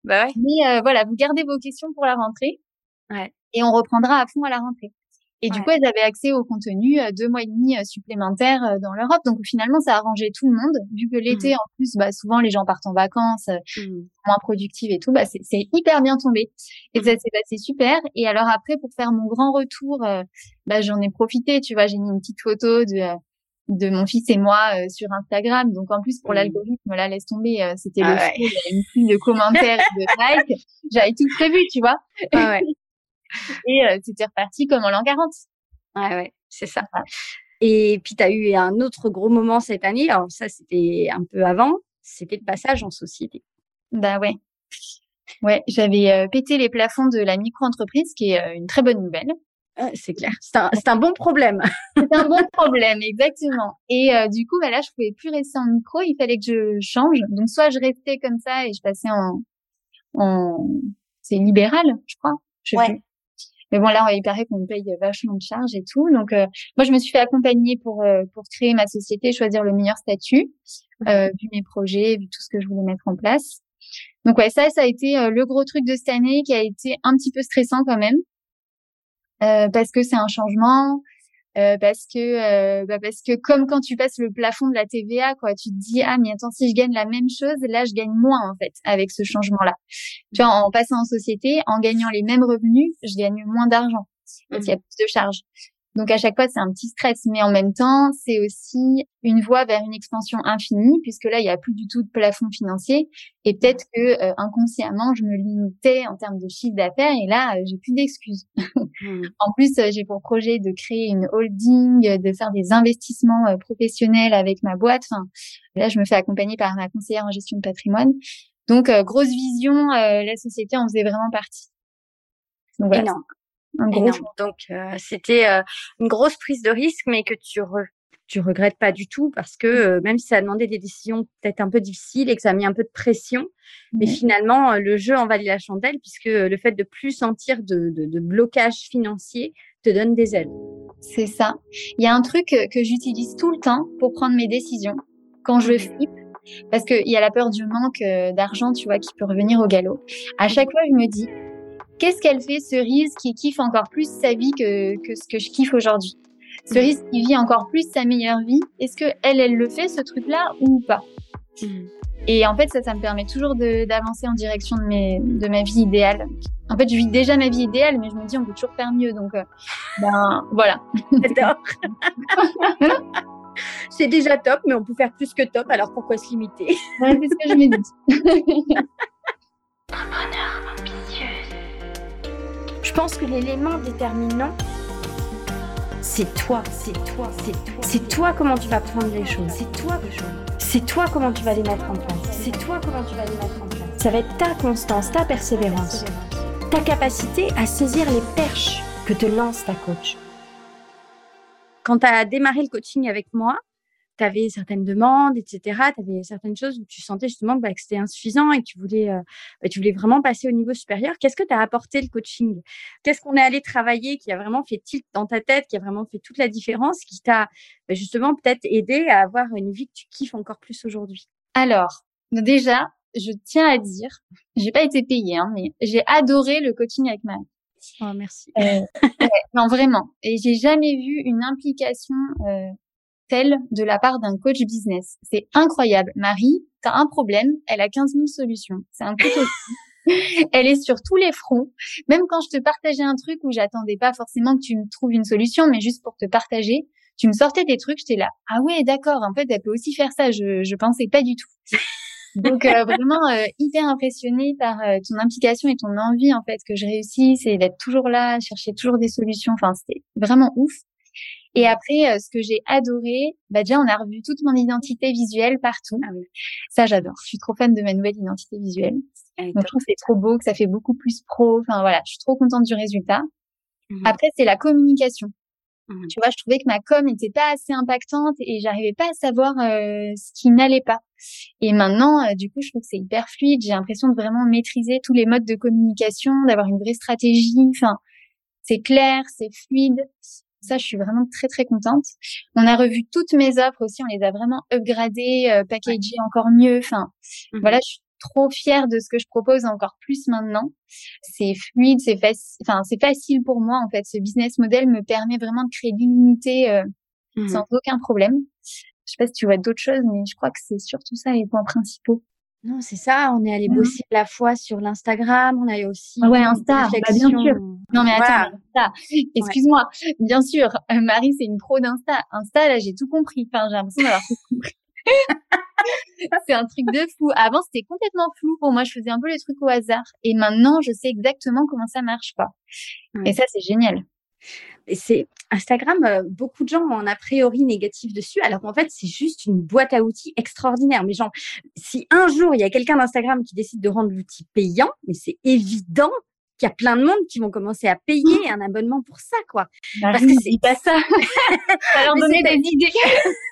Bah ouais. Mais euh, voilà, vous gardez vos questions pour la rentrée. Ouais. Et on reprendra à fond à la rentrée. Et du coup, elles avaient accès au contenu euh, deux mois et demi euh, supplémentaires euh, dans l'Europe. Donc finalement, ça a arrangé tout le monde. Vu que l'été, mmh. en plus, bah, souvent les gens partent en vacances, mmh. moins productifs et tout, bah, c'est hyper bien tombé. Et ça mmh. s'est passé super. Et alors après, pour faire mon grand retour, bah, j'en ai profité. Tu vois, j'ai mis une petite photo de de mon fils et moi euh, sur Instagram. Donc en plus pour mmh. l'algorithme, là laisse tomber, euh, c'était le ah avait une pluie de commentaires de likes. J'avais tout prévu, tu vois. Ah et c'était reparti comme en l'an 40. Ouais, ouais, c'est ça. Et puis tu as eu un autre gros moment cette année. Alors ça, c'était un peu avant. C'était le passage en société. Bah ouais. Ouais, j'avais pété les plafonds de la micro-entreprise, qui est une très bonne nouvelle. Ah, c'est clair, c'est un, un, bon problème. c'est un bon problème, exactement. Et euh, du coup, bah là, je pouvais plus rester en micro, il fallait que je change. Donc, soit je restais comme ça et je passais en, en... c'est libéral, je crois. Je ouais. Mais bon, là, il paraît qu'on paye vachement de charges et tout. Donc, euh, moi, je me suis fait accompagner pour euh, pour créer ma société, choisir le meilleur statut, vu mes projets, vu tout ce que je voulais mettre en place. Donc, ouais, ça, ça a été le gros truc de cette année qui a été un petit peu stressant quand même euh, parce que c'est un changement, euh, parce que euh, bah parce que comme quand tu passes le plafond de la TVA, quoi, tu te dis ah mais attends si je gagne la même chose, là je gagne moins en fait avec ce changement-là. Tu vois, en passant en société, en gagnant les mêmes revenus, je gagne moins d'argent parce qu'il y a plus de charges. Donc à chaque fois, c'est un petit stress, mais en même temps, c'est aussi une voie vers une expansion infinie, puisque là, il y a plus du tout de plafond financier. Et peut-être que euh, inconsciemment, je me limitais en termes de chiffre d'affaires, et là, euh, j'ai plus d'excuses. Mmh. en plus, euh, j'ai pour projet de créer une holding, de faire des investissements professionnels avec ma boîte. Enfin, là, je me fais accompagner par ma conseillère en gestion de patrimoine. Donc, grosse vision, la société en faisait vraiment partie. Donc, voilà un gros Donc euh, c'était euh, une grosse prise de risque, mais que tu tu regrettes pas du tout parce que mmh. euh, même si ça a demandé des décisions peut-être un peu difficiles et que ça a mis un peu de pression, mais finalement le jeu en valait la chandelle puisque le fait de plus sentir de, de, de blocage financier te donne des ailes. C'est ça. Il y a un truc que j'utilise tout le temps pour prendre mes décisions quand je mmh. flippe parce qu'il y a la peur du manque d'argent, tu vois, qui peut revenir au galop. À chaque fois, je me dis, Qu'est-ce qu'elle fait, Cerise, qui kiffe encore plus sa vie que, que ce que je kiffe aujourd'hui? Cerise qui vit encore plus sa meilleure vie, est-ce que elle, elle le fait, ce truc-là, ou pas? Hmm. Et en fait, ça, ça me permet toujours d'avancer en direction de, mes, de ma vie idéale. En fait, je vis déjà ma vie idéale, mais je me dis, on peut toujours faire mieux. Donc, euh, ben, voilà. J'adore. C'est déjà top, mais on peut faire plus que top, alors pourquoi se limiter? C'est ce que je me dis. Je pense que l'élément déterminant, c'est toi, c'est toi, c'est toi. C'est toi comment tu vas prendre les choses. C'est toi les choses. C'est toi comment tu vas les mettre en place. C'est toi comment tu vas les mettre en place. Ça va être ta constance, ta persévérance, ta capacité à saisir les perches que te lance ta coach. Quand tu as démarré le coaching avec moi, tu avais certaines demandes, etc. Tu avais certaines choses où tu sentais justement bah, que c'était insuffisant et que tu voulais, euh, bah, tu voulais vraiment passer au niveau supérieur. Qu'est-ce que tu as apporté le coaching? Qu'est-ce qu'on est allé travailler qui a vraiment fait tilt dans ta tête, qui a vraiment fait toute la différence, qui t'a bah, justement peut-être aidé à avoir une vie que tu kiffes encore plus aujourd'hui? Alors, déjà, je tiens à dire, j'ai pas été payée, hein, mais j'ai adoré le coaching avec Marie. Oh, merci. Euh, non, vraiment. Et j'ai jamais vu une implication euh, telle de la part d'un coach business. C'est incroyable. Marie, tu as un problème, elle a 15 000 solutions. C'est un couteau. elle est sur tous les fronts. Même quand je te partageais un truc où j'attendais pas forcément que tu me trouves une solution, mais juste pour te partager, tu me sortais des trucs, j'étais là. Ah ouais, d'accord. En fait, elle peut aussi faire ça. Je, je pensais pas du tout. Donc euh, vraiment euh, hyper impressionnée par euh, ton implication et ton envie en fait que je réussisse et d'être toujours là, chercher toujours des solutions. Enfin, c'était vraiment ouf. Et après, euh, ce que j'ai adoré, bah déjà, on a revu toute mon identité visuelle partout. Ah ça, j'adore. Je suis trop fan de ma nouvelle identité visuelle. je trouve que c'est trop beau, que ça fait beaucoup plus pro. Enfin, voilà, je suis trop contente du résultat. Mmh après, c'est la communication. Mmh tu vois, je trouvais que ma com n'était pas assez impactante et j'arrivais pas à savoir euh, ce qui n'allait pas. Et maintenant, euh, du coup, je trouve que c'est hyper fluide. J'ai l'impression de vraiment maîtriser tous les modes de communication, d'avoir une vraie stratégie. Enfin, c'est clair, c'est fluide. Ça, je suis vraiment très très contente. On a revu toutes mes offres aussi, on les a vraiment upgradées, euh, packagées encore mieux. Enfin, mmh voilà, je suis trop fière de ce que je propose encore plus maintenant. C'est fluide, c'est facile, enfin c'est facile pour moi en fait. Ce business model me permet vraiment de créer l'unité euh, mmh sans aucun problème. Je sais pas si tu vois d'autres choses, mais je crois que c'est surtout ça les points principaux. Non, c'est ça. On est allé mmh. bosser à la fois sur l'Instagram. On a aussi. Ouais, Insta. Bah, bien sûr. Non, mais attends, Excuse-moi. Bien sûr, euh, Marie, c'est une pro d'Insta. Insta, là, j'ai tout compris. Enfin, j'ai l'impression d'avoir tout compris. c'est un truc de fou. Avant, c'était complètement flou pour moi. Je faisais un peu les trucs au hasard. Et maintenant, je sais exactement comment ça marche pas. Et ça, c'est génial c'est Instagram, euh, beaucoup de gens ont un a priori négatif dessus, alors qu'en fait, c'est juste une boîte à outils extraordinaire. Mais genre, si un jour, il y a quelqu'un d'Instagram qui décide de rendre l'outil payant, mais c'est évident qu'il y a plein de monde qui vont commencer à payer un abonnement pour ça, quoi. Bah Parce que c'est pas ça. ça leur donner des idées.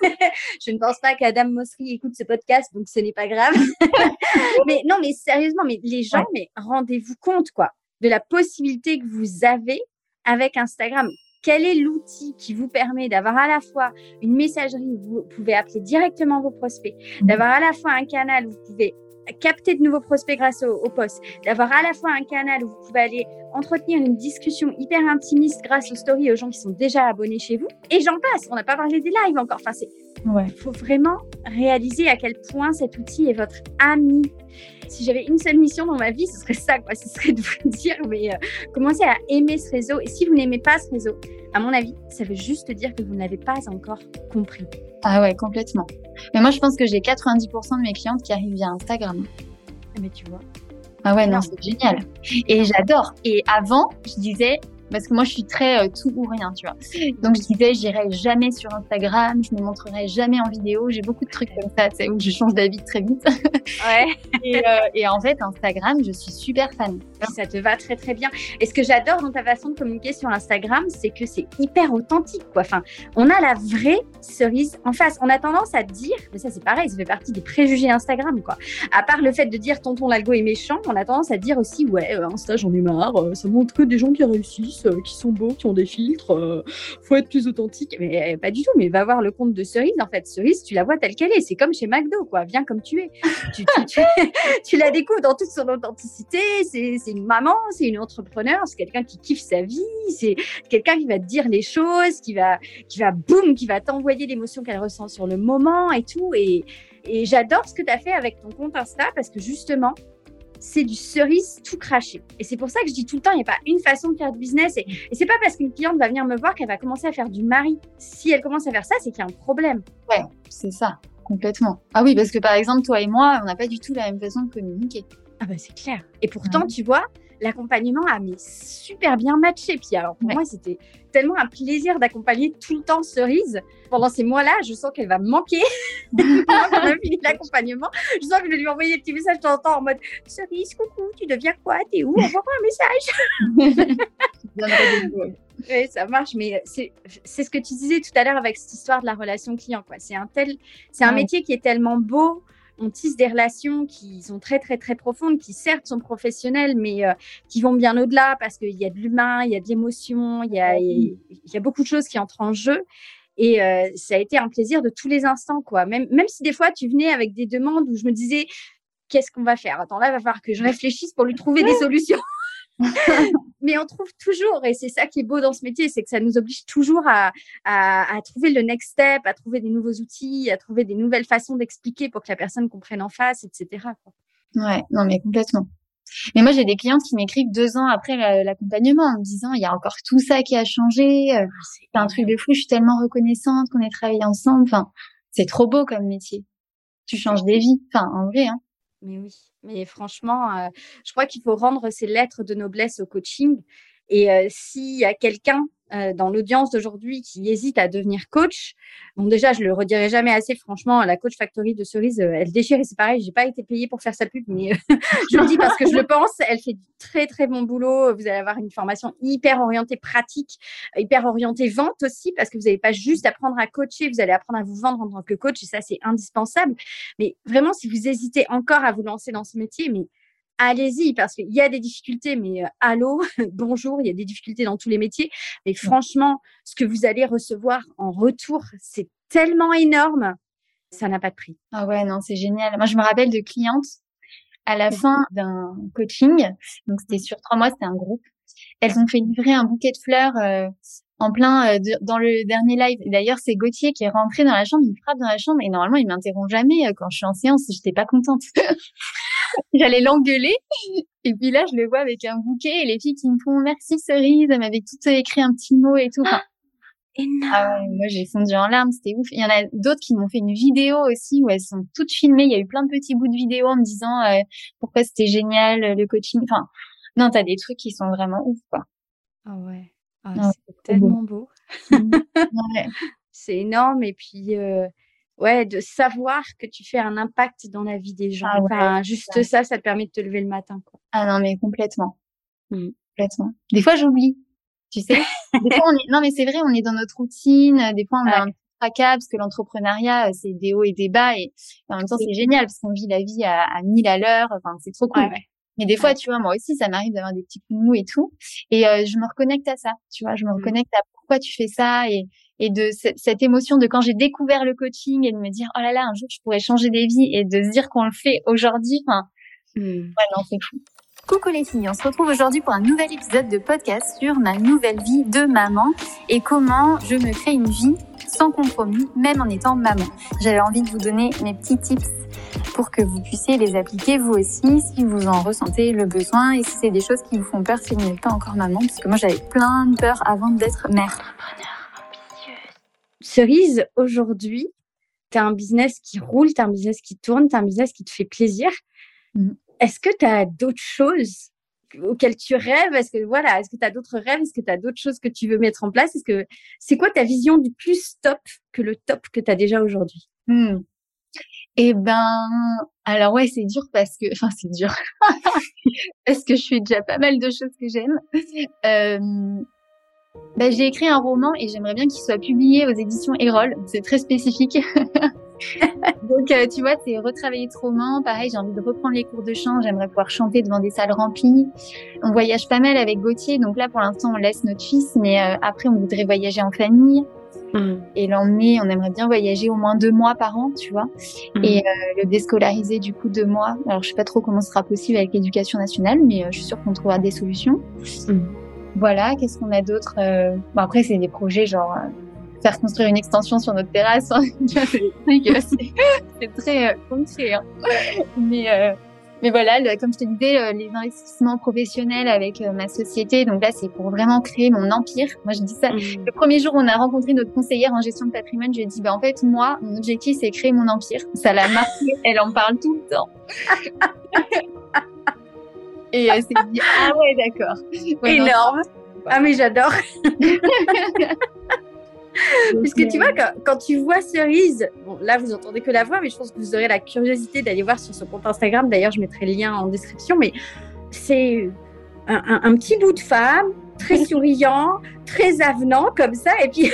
je ne pense pas qu'Adam Mosseri écoute ce podcast, donc ce n'est pas grave. mais non, mais sérieusement, mais les gens, mais rendez-vous compte, quoi, de la possibilité que vous avez avec Instagram quel est l'outil qui vous permet d'avoir à la fois une messagerie où vous pouvez appeler directement vos prospects, mmh. d'avoir à la fois un canal où vous pouvez capter de nouveaux prospects grâce au, post, d'avoir à la fois un canal où vous pouvez aller entretenir une discussion hyper intimiste grâce aux stories aux gens qui sont déjà abonnés chez vous. Et j'en passe, on n'a pas parlé des lives encore. Enfin, c'est, il faut vraiment réaliser à quel point cet outil est votre ami. Si j'avais une seule mission dans ma vie, ce serait ça, quoi. Ce serait de vous dire, mais euh, commencez à aimer ce réseau. Et si vous n'aimez pas ce réseau, à mon avis, ça veut juste dire que vous n'avez pas encore compris. Ah ouais, complètement. Mais moi, je pense que j'ai 90% de mes clientes qui arrivent via Instagram. Mais tu vois. Ah ouais, non, c'est génial. Et j'adore. Et avant, je disais, parce que moi, je suis très euh, tout ou rien, tu vois. Donc, je disais, j'irai jamais sur Instagram, je me montrerai jamais en vidéo. J'ai beaucoup de trucs comme ça, tu sais, où je change d'avis très vite. Ouais. Euh, et, en fait, Instagram, je suis super fan. Ça te va très, très bien. Et ce que j'adore dans ta façon de communiquer sur Instagram, c'est que c'est hyper authentique, quoi. Enfin, on a la vraie cerise en face. On a tendance à dire, mais ça, c'est pareil, ça fait partie des préjugés Instagram, quoi. À part le fait de dire tonton l'algo est méchant, on a tendance à dire aussi, ouais, euh, Insta, j'en ai marre, ça montre que des gens qui réussissent euh, qui sont beaux, qui ont des filtres. euh, faut être plus authentique. Mais pas du tout. Mais va voir le compte de Cerise. En fait, Cerise, tu la vois telle qu'elle est. C'est comme chez McDo, quoi. Viens comme tu es. tu, la découvres dans toute son authenticité. C'est une maman, c'est une entrepreneur, c'est quelqu'un qui kiffe sa vie, c'est quelqu'un qui va te dire les choses, qui va, qui va boum, qui va t'envoyer l'émotion qu'elle ressent sur le moment et tout. Et j'adore ce que tu as fait avec ton compte Insta parce que justement, c'est du cerise tout craché. Et c'est pour ça que je dis tout le temps, il n'y a pas une façon de faire du business. Et, et c'est pas parce qu'une cliente va venir me voir qu'elle va commencer à faire du mari. Si elle commence à faire ça, c'est qu'il y a un problème. Ouais, c'est ça, complètement. Ah oui, parce que par exemple, toi et moi, on n'a pas du tout la même façon de communiquer. Ah bah c'est clair. Et pourtant, tu vois, l'accompagnement a mis super bien matché. Puis alors pour moi, c'était tellement un plaisir d'accompagner tout le temps Cerise. Pendant ces mois-là, je sens qu'elle va me manquer. on a fini l'accompagnement. Je sens que je vais lui envoyer des petits messages de temps en temps en mode Cerise, coucou, tu deviens quoi? T'es où? Envoie-moi un message. oui, ça marche, mais c'est ce que tu disais tout à l'heure avec cette histoire de la relation client. C'est un tel, c'est un métier qui est tellement beau on tisse des relations qui sont très, très, très profondes, qui certes sont professionnelles, mais euh, qui vont bien au-delà parce qu'il y a de l'humain, il y a de l'émotion, il y a, il y a beaucoup de choses qui entrent en jeu. Et euh, ça a été un plaisir de tous les instants, quoi. Même, même si des fois, tu venais avec des demandes où je me disais, qu'est-ce qu'on va faire? Attends, là, il va falloir que je réfléchisse pour lui trouver des solutions. mais on trouve toujours, et c'est ça qui est beau dans ce métier, c'est que ça nous oblige toujours à, à, trouver le next step, à trouver des nouveaux outils, à trouver des nouvelles façons d'expliquer pour que la personne comprenne en face, etc. Ouais, non, mais complètement. Mais moi, j'ai des clientes qui m'écrivent deux ans après l'accompagnement en me disant, il y a encore tout ça qui a changé. Euh, ah, c'est un truc de fou. Je suis tellement reconnaissante qu'on ait travaillé ensemble. Enfin, c'est trop beau comme métier. Tu changes des vies. Enfin, en vrai, hein. Mais oui, mais franchement, euh, je crois qu'il faut rendre ces lettres de noblesse au coaching. Et euh, s'il y a quelqu'un euh, dans l'audience d'aujourd'hui qui hésite à devenir coach, bon déjà je le redirai jamais assez. Franchement, la coach factory de Cerise, euh, elle déchire et c'est pareil. J'ai pas été payée pour faire sa pub, mais euh, je le dis parce que je le pense. Elle fait du très très bon boulot. Vous allez avoir une formation hyper orientée pratique, hyper orientée vente aussi, parce que vous n'allez pas juste apprendre à coacher, vous allez apprendre à vous vendre en tant que coach et ça c'est indispensable. Mais vraiment, si vous hésitez encore à vous lancer dans ce métier, mais allez-y parce qu'il y a des difficultés, mais euh, allô, bonjour, il y a des difficultés dans tous les métiers. Mais franchement, ce que vous allez recevoir en retour, c'est tellement énorme, ça n'a pas de prix. Ah ouais, non, c'est génial. Moi, je me rappelle de clientes à la fin d'un coaching, donc c'était sur trois mois, c'était un groupe. Elles ont fait livrer un bouquet de fleurs euh, en plein dans le dernier live. D'ailleurs, c'est Gauthier qui est rentré dans la chambre, il frappe dans la chambre et normalement, il m'interrompt jamais quand je suis en séance. J'étais pas contente. J'allais l'engueuler. Et puis là, je le vois avec un bouquet et les filles qui me font merci cerise. Elles m'avaient toutes écrit un petit mot et tout. Ah ouais, moi j'ai fondu en larmes, c'était ouf. Il y en a d'autres qui m'ont fait une vidéo aussi où elles sont toutes filmées. Il y a eu plein de petits bouts de vidéo en me disant euh, pourquoi c'était génial le coaching. Enfin, non, t'as des trucs qui sont vraiment ouf quoi. Ah ouais, ah, c'est tellement beau. ouais. C'est énorme et puis euh, ouais, de savoir que tu fais un impact dans la vie des gens. Ah enfin, juste ça. ça, te permet de te lever le matin quoi. Ah non mais complètement, mmh. complètement. Des fois j'oublie tu sais. des fois, on est... Non, mais c'est vrai, on est dans notre routine. Des fois, on a un fracas parce que l'entrepreneuriat, euh, c'est des hauts et des bas. Et en même temps, c'est génial parce qu'on vit la vie à, à 1000 à l'heure. Enfin, c'est trop cool. Mais des fois, tu vois, moi aussi, ça m'arrive d'avoir des petits coups de mou et tout. Et euh, je me reconnecte à ça. Tu vois, je me mmh. reconnecte à pourquoi tu fais ça et, et de cette émotion de quand j'ai découvert le coaching et de me dire, oh là là, un jour, je pourrais changer des vies et de se dire qu'on le fait aujourd'hui. Enfin, mmh. ouais, non, c'est fou. Coucou les filles, on se retrouve aujourd'hui pour un nouvel épisode de podcast sur ma nouvelle vie de maman et comment je me crée une vie sans compromis, même en étant maman. J'avais envie de vous donner mes petits tips pour que vous puissiez les appliquer vous aussi si vous en ressentez le besoin et si c'est des choses qui vous font peur si vous n'êtes pas encore maman, parce que moi j'avais plein de peur avant d'être mère. Cerise, aujourd'hui, tu as un business qui roule, tu as un business qui tourne, tu as un business qui te fait plaisir. Mm. Est-ce que tu as d'autres choses auxquelles tu rêves? Est-ce que voilà, est-ce que tu as d'autres rêves? Est-ce que tu as d'autres choses que tu veux mettre en place? Est-ce que c'est quoi ta vision du plus top que le top que tu as déjà aujourd'hui? Hmm. Eh ben, alors ouais, c'est dur parce que, enfin, c'est dur parce que je fais déjà pas mal de choses que j'aime. Euh, ben, j'ai écrit un roman et j'aimerais bien qu'il soit publié aux éditions Erol. C'est très spécifique. Donc, euh, tu vois, c'est retravailler ce roman. Pareil, j'ai envie de reprendre les cours de chant. J'aimerais pouvoir chanter devant des salles remplies. On voyage pas mal avec Gauthier. Donc là, pour l'instant, on laisse notre fils. Mais euh, après, on voudrait voyager en famille. Mm. Et l'emmener, on aimerait bien voyager au moins deux mois par an, tu vois. Mm. Et euh, le déscolariser du coup deux mois. Alors, je sais pas trop comment ce sera possible avec l'éducation nationale, mais je suis sûre qu'on trouvera des solutions. Mm. Voilà, qu'est-ce qu'on a d'autre Bon, après, c'est des projets genre faire construire une extension sur notre terrasse. Hein. c'est très euh, concret. Hein. Mais, euh, mais voilà, comme je te disais, euh, les investissements professionnels avec ma société, donc là, c'est pour vraiment créer mon empire. Moi, je dis ça. Mmh. Le premier jour on a rencontré notre conseillère en gestion de patrimoine, je lui ai dit, bah, en fait, moi, mon objectif, c'est créer mon empire. Ça l'a marqué. Elle en parle tout le temps. Et elle s'est dit, ah ouais, d'accord. Énorme. Ah, mais j'adore. Puisque tu vois, quand, tu vois Cerise, bon, là vous entendez que la voix, mais je pense que vous aurez la curiosité d'aller voir sur son compte Instagram. D'ailleurs, je mettrai le lien en description. Mais c'est un, petit bout de femme, très souriant, très avenant comme ça. Et puis,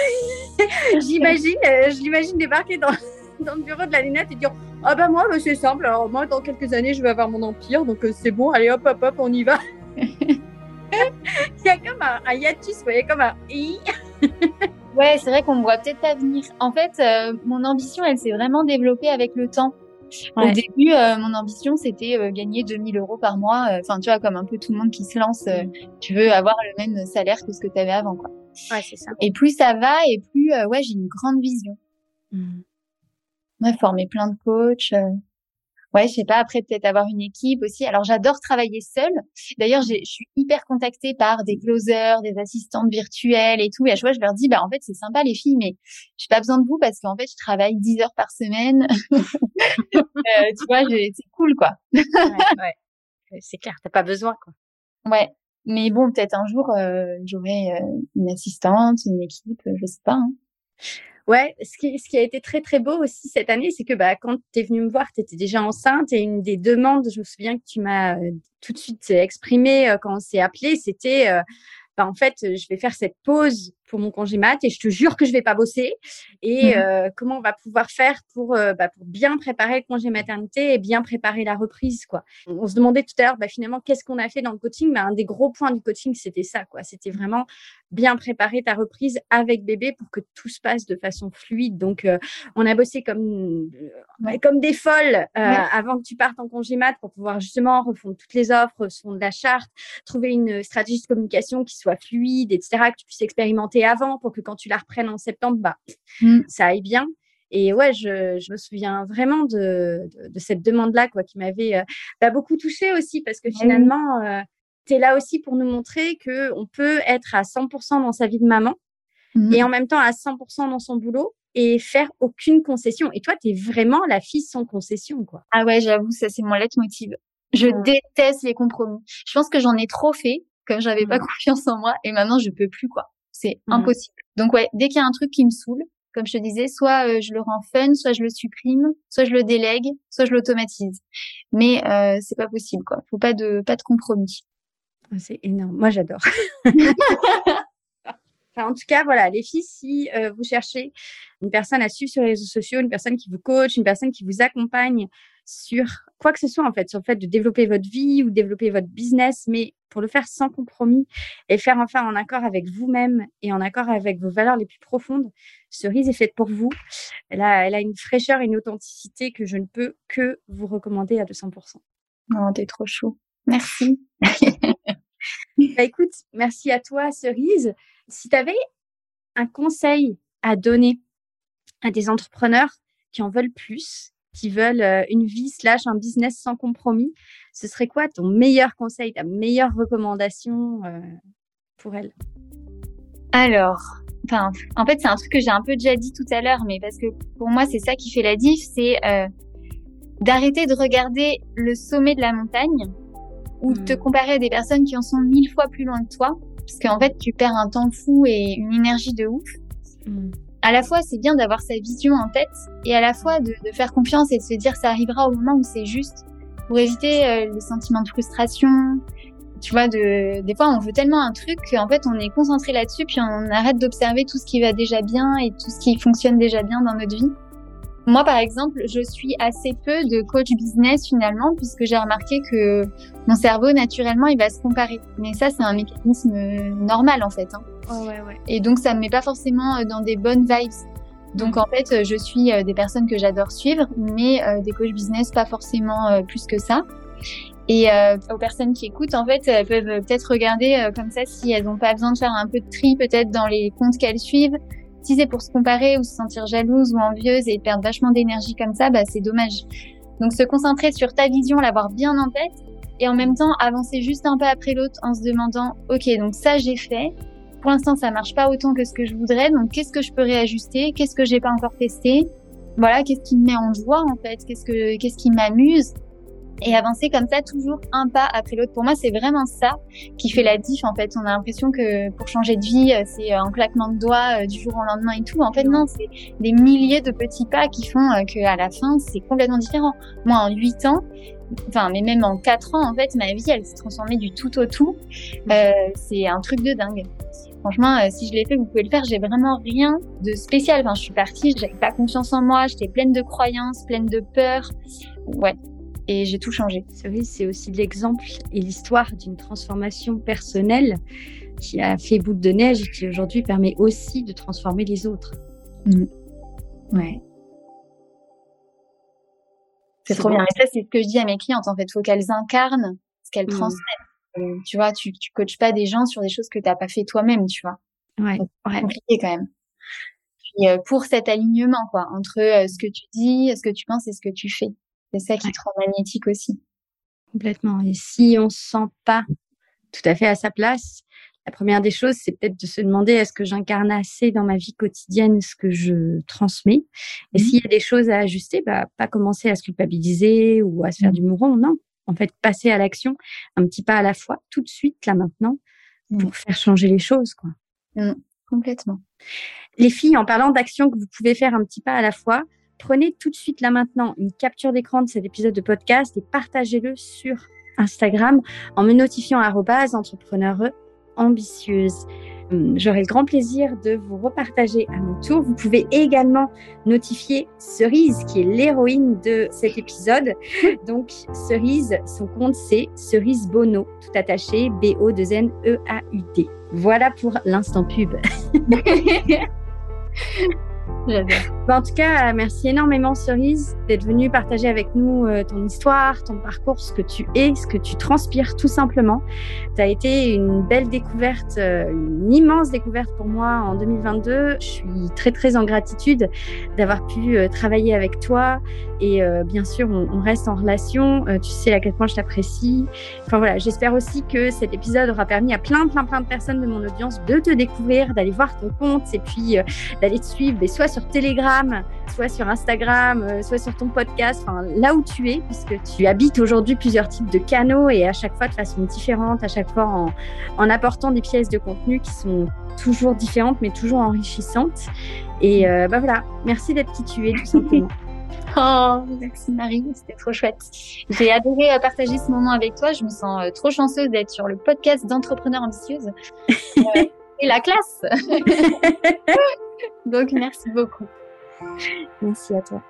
j'imagine, euh, je l'imagine débarquer dans, dans, le bureau de la lunette et dire Ah ben moi, bah, c'est simple. Alors, moi, dans quelques années, je vais avoir mon empire. Donc, euh, c'est bon. Allez, hop, hop, hop, on y va. Il y a comme un, un hiatus, vous voyez, comme un i. Ouais, c'est vrai qu'on voit peut-être pas venir. En fait, euh, mon ambition, elle s'est vraiment développée avec le temps. Au début, euh, mon ambition, c'était euh, gagner 2000 euros par mois. Enfin, tu vois, comme un peu tout le monde qui se lance, mm. tu veux avoir le même salaire que ce que tu avais avant, quoi. Ouais, c'est ça. Et plus ça va, et plus, ouais, j'ai une grande vision. Mm. Ouais, former plein de coachs ouais, je sais pas, après peut-être avoir une équipe aussi. Alors j'adore travailler seule. D'ailleurs, je suis hyper contactée par des closers, des assistantes virtuelles et tout. Et à chaque fois, je leur dis, bah en fait, c'est sympa les filles, mais j'ai pas besoin de vous parce qu'en fait, je travaille 10 heures par semaine. euh, tu vois, c'est cool quoi. ouais, ouais. C'est clair, t'as pas besoin quoi. Ouais. Mais bon, peut-être un jour, euh, j'aurai euh, une assistante, une équipe, je sais pas. Hein. Ouais, ce qui, a été très très beau aussi cette année, c'est que bah, quand tu es venu me voir, tu étais déjà enceinte et une des demandes, je me souviens que tu m'as tout de suite exprimé euh, quand on s'est appelé, c'était bah, en fait, je vais faire cette pause pour mon congé mat et je te jure que je vais pas bosser. Et mmh euh, comment on va pouvoir faire pour, euh, bah, pour bien préparer le congé maternité et bien préparer la reprise, quoi? On se demandait tout à l'heure, bah, finalement, qu'est-ce qu'on a fait dans le coaching? Mais un des gros points du coaching, c'était ça, quoi. C'était vraiment bien préparer ta reprise avec bébé pour que tout se passe de façon fluide. Donc, euh, on a bossé comme, comme des folles avant que tu partes en congé mat pour pouvoir justement refondre toutes les offres, fondre la charte, trouver une stratégie de communication qui soit fluide, etc., que tu puisses expérimenter avant pour que quand tu la reprennes en septembre, bah, mmh. ça aille bien. Et ouais, je, je me souviens vraiment de, de, cette demande-là, quoi, qui m'avait euh, bah, beaucoup touchée aussi, parce que finalement, euh, tu es là aussi pour nous montrer qu'on peut être à 100% dans sa vie de maman mmh. et en même temps à 100% dans son boulot et faire aucune concession. Et toi, tu es vraiment la fille sans concession, quoi. Ah ouais, j'avoue, ça, c'est mon leitmotiv. Je déteste les compromis. Je pense que j'en ai trop fait, comme j'avais pas mmh. confiance en moi, et maintenant, je peux plus, quoi. C'est impossible. Donc ouais, dès qu'il y a un truc qui me saoule, comme je te disais, soit euh, je le rends fun, soit je le supprime, soit je le délègue, soit je l'automatise. Mais euh, c'est pas possible, quoi. Faut pas de pas de compromis. Ah, c'est énorme. Moi, j'adore. en tout cas, voilà, les filles, si euh, vous cherchez une personne à suivre sur les réseaux sociaux, une personne qui vous coach, une personne qui vous accompagne sur quoi que ce soit, en fait, sur le fait de développer votre vie ou développer votre business, mais pour le faire sans compromis et faire enfin en accord avec vous-même et en accord avec vos valeurs les plus profondes, Cerise est faite pour vous. Elle a, elle a une fraîcheur et une authenticité que je ne peux que vous recommander à 200%. Non, t'es trop chaud. Merci. bah, écoute, merci à toi, Cerise. Si tu avais un conseil à donner à des entrepreneurs qui en veulent plus, qui veulent euh, une vie slash un business sans compromis, ce serait quoi ton meilleur conseil, ta meilleure recommandation euh, pour elles Alors, enfin, en fait, c'est un truc que j'ai un peu déjà dit tout à l'heure, mais parce que pour moi, c'est ça qui fait la diff, c'est euh, d'arrêter de regarder le sommet de la montagne ou de te mmh. comparer à des personnes qui en sont mille fois plus loin que toi, parce qu'en fait, tu perds un temps fou et une énergie de ouf. Mmh à la fois, c'est bien d'avoir sa vision en tête et à la fois de, de, faire confiance et de se dire ça arrivera au moment où c'est juste pour éviter euh, les sentiments de frustration. Tu vois, de, des fois, on veut tellement un truc qu'en fait, on est concentré là-dessus puis on arrête d'observer tout ce qui va déjà bien et tout ce qui fonctionne déjà bien dans notre vie. Moi, par exemple, je suis assez peu de coach business finalement, puisque j'ai remarqué que mon cerveau, naturellement, il va se comparer. Mais ça, c'est un mécanisme normal, en fait. Hein. Ouais, ouais, Et donc, ça me met pas forcément euh, dans des bonnes vibes. Donc, en fait, euh, je suis euh, des personnes que j'adore suivre, mais des coachs business, pas forcément plus que ça. Et aux personnes qui écoutent, en fait, elles peuvent peut-être regarder comme ça si elles n'ont pas besoin de faire un peu de tri peut-être dans les comptes qu'elles suivent, si c'est pour se comparer ou se sentir jalouse ou envieuse et perdre vachement d'énergie comme ça, bah, c'est dommage. Donc se concentrer sur ta vision, l'avoir bien en tête et en même temps avancer juste un pas après l'autre en se demandant, ok, donc ça j'ai fait. Pour l'instant, ça marche pas autant que ce que je voudrais. Donc qu'est-ce que je peux réajuster? Qu'est-ce que j'ai pas encore testé? Voilà, qu'est-ce qui me met en joie en fait? Qu'est-ce que qu'est-ce qui m'amuse? Et avancer comme ça toujours un pas après l'autre. Pour moi, c'est vraiment ça qui fait la diff en fait. On a l'impression que pour changer de vie, euh, c'est euh, un claquement de doigts euh, du jour au lendemain et tout. En fait, non, c'est des milliers de petits pas qui font que à la fin, c'est complètement différent. Moi, en 8 ans, enfin, mais même en 4 ans, en fait, ma vie, elle s'est transformée du tout au tout. Euh, c'est un truc de dingue. Franchement, si je l'ai fait, vous pouvez le faire. J'ai vraiment rien de spécial. Enfin, je suis partie, j'avais pas confiance en moi, j'étais pleine de croyances, pleine de peur. Ouais, et j'ai tout changé. C'est aussi l'exemple et l'histoire d'une transformation personnelle qui a fait boule de neige et qui aujourd'hui permet aussi de transformer les autres. Mm. Ouais. C'est trop bien. Et ça, c'est ce que je dis à mes clientes. En fait, il faut qu'elles incarnent ce qu'elles mm. transmettent. Euh, tu vois, tu, tu coaches pas des gens sur des choses que tu n'as pas fait toi-même, tu vois. Ouais. C'est compliqué quand même. Puis, euh, pour cet alignement, quoi, entre euh, ce que tu dis, ce que tu penses et ce que tu fais. C'est ça qui te rend magnétique aussi. Complètement. Et si on se sent pas tout à fait à sa place, la première des choses, c'est peut-être de se demander est-ce que j'incarne assez dans ma vie quotidienne ce que je transmets? Et mmh. s'il y a des choses à ajuster, bah, pas commencer à se culpabiliser ou à se faire mmh. du mouron, non. En fait, passer à l'action un petit pas à la fois, tout de suite, là maintenant, mmh. pour faire changer les choses. Quoi. complètement. Les filles, en parlant d'action que vous pouvez faire un petit pas à la fois, prenez tout de suite là maintenant une capture d'écran de cet épisode de podcast et partagez-le sur Instagram en me notifiant entrepreneur ambitieuse. Hum, j'aurai le grand plaisir de vous repartager à mon tour. Vous pouvez également notifier Cerise, qui est l'héroïne de cet épisode. Donc, Cerise, son compte, c'est Cerise Bono, tout attaché, B-O-N-E-A-U-T. Voilà pour l'instant pub. Bah, en tout cas, merci énormément Cerise d'être venue partager avec nous euh, ton histoire, ton parcours, ce que tu es, ce que tu transpires tout simplement. Tu as été une belle découverte, euh, une immense découverte pour moi en 2022. Je suis très très en gratitude d'avoir pu euh, travailler avec toi et bien sûr on, reste en relation. tu sais à quel point je t'apprécie. Enfin voilà, j'espère aussi que cet épisode aura permis à plein plein plein de personnes de mon audience de te découvrir, d'aller voir ton compte et puis d'aller te suivre, soit sur Telegram, soit sur Instagram, euh, soit sur ton podcast, enfin, là où tu es, puisque tu habites aujourd'hui plusieurs types de canaux et à chaque fois de façon différente, à chaque fois en, en apportant des pièces de contenu qui sont toujours différentes mais toujours enrichissantes. Et euh, bah voilà, merci d'être qui tu es tout simplement. Oh, merci Marie, c'était trop chouette. J'ai adoré euh, partager ce moment avec toi. Je me sens trop chanceuse d'être sur le podcast d'entrepreneurs ambitieuses. et la classe. Donc, merci beaucoup. Merci à toi.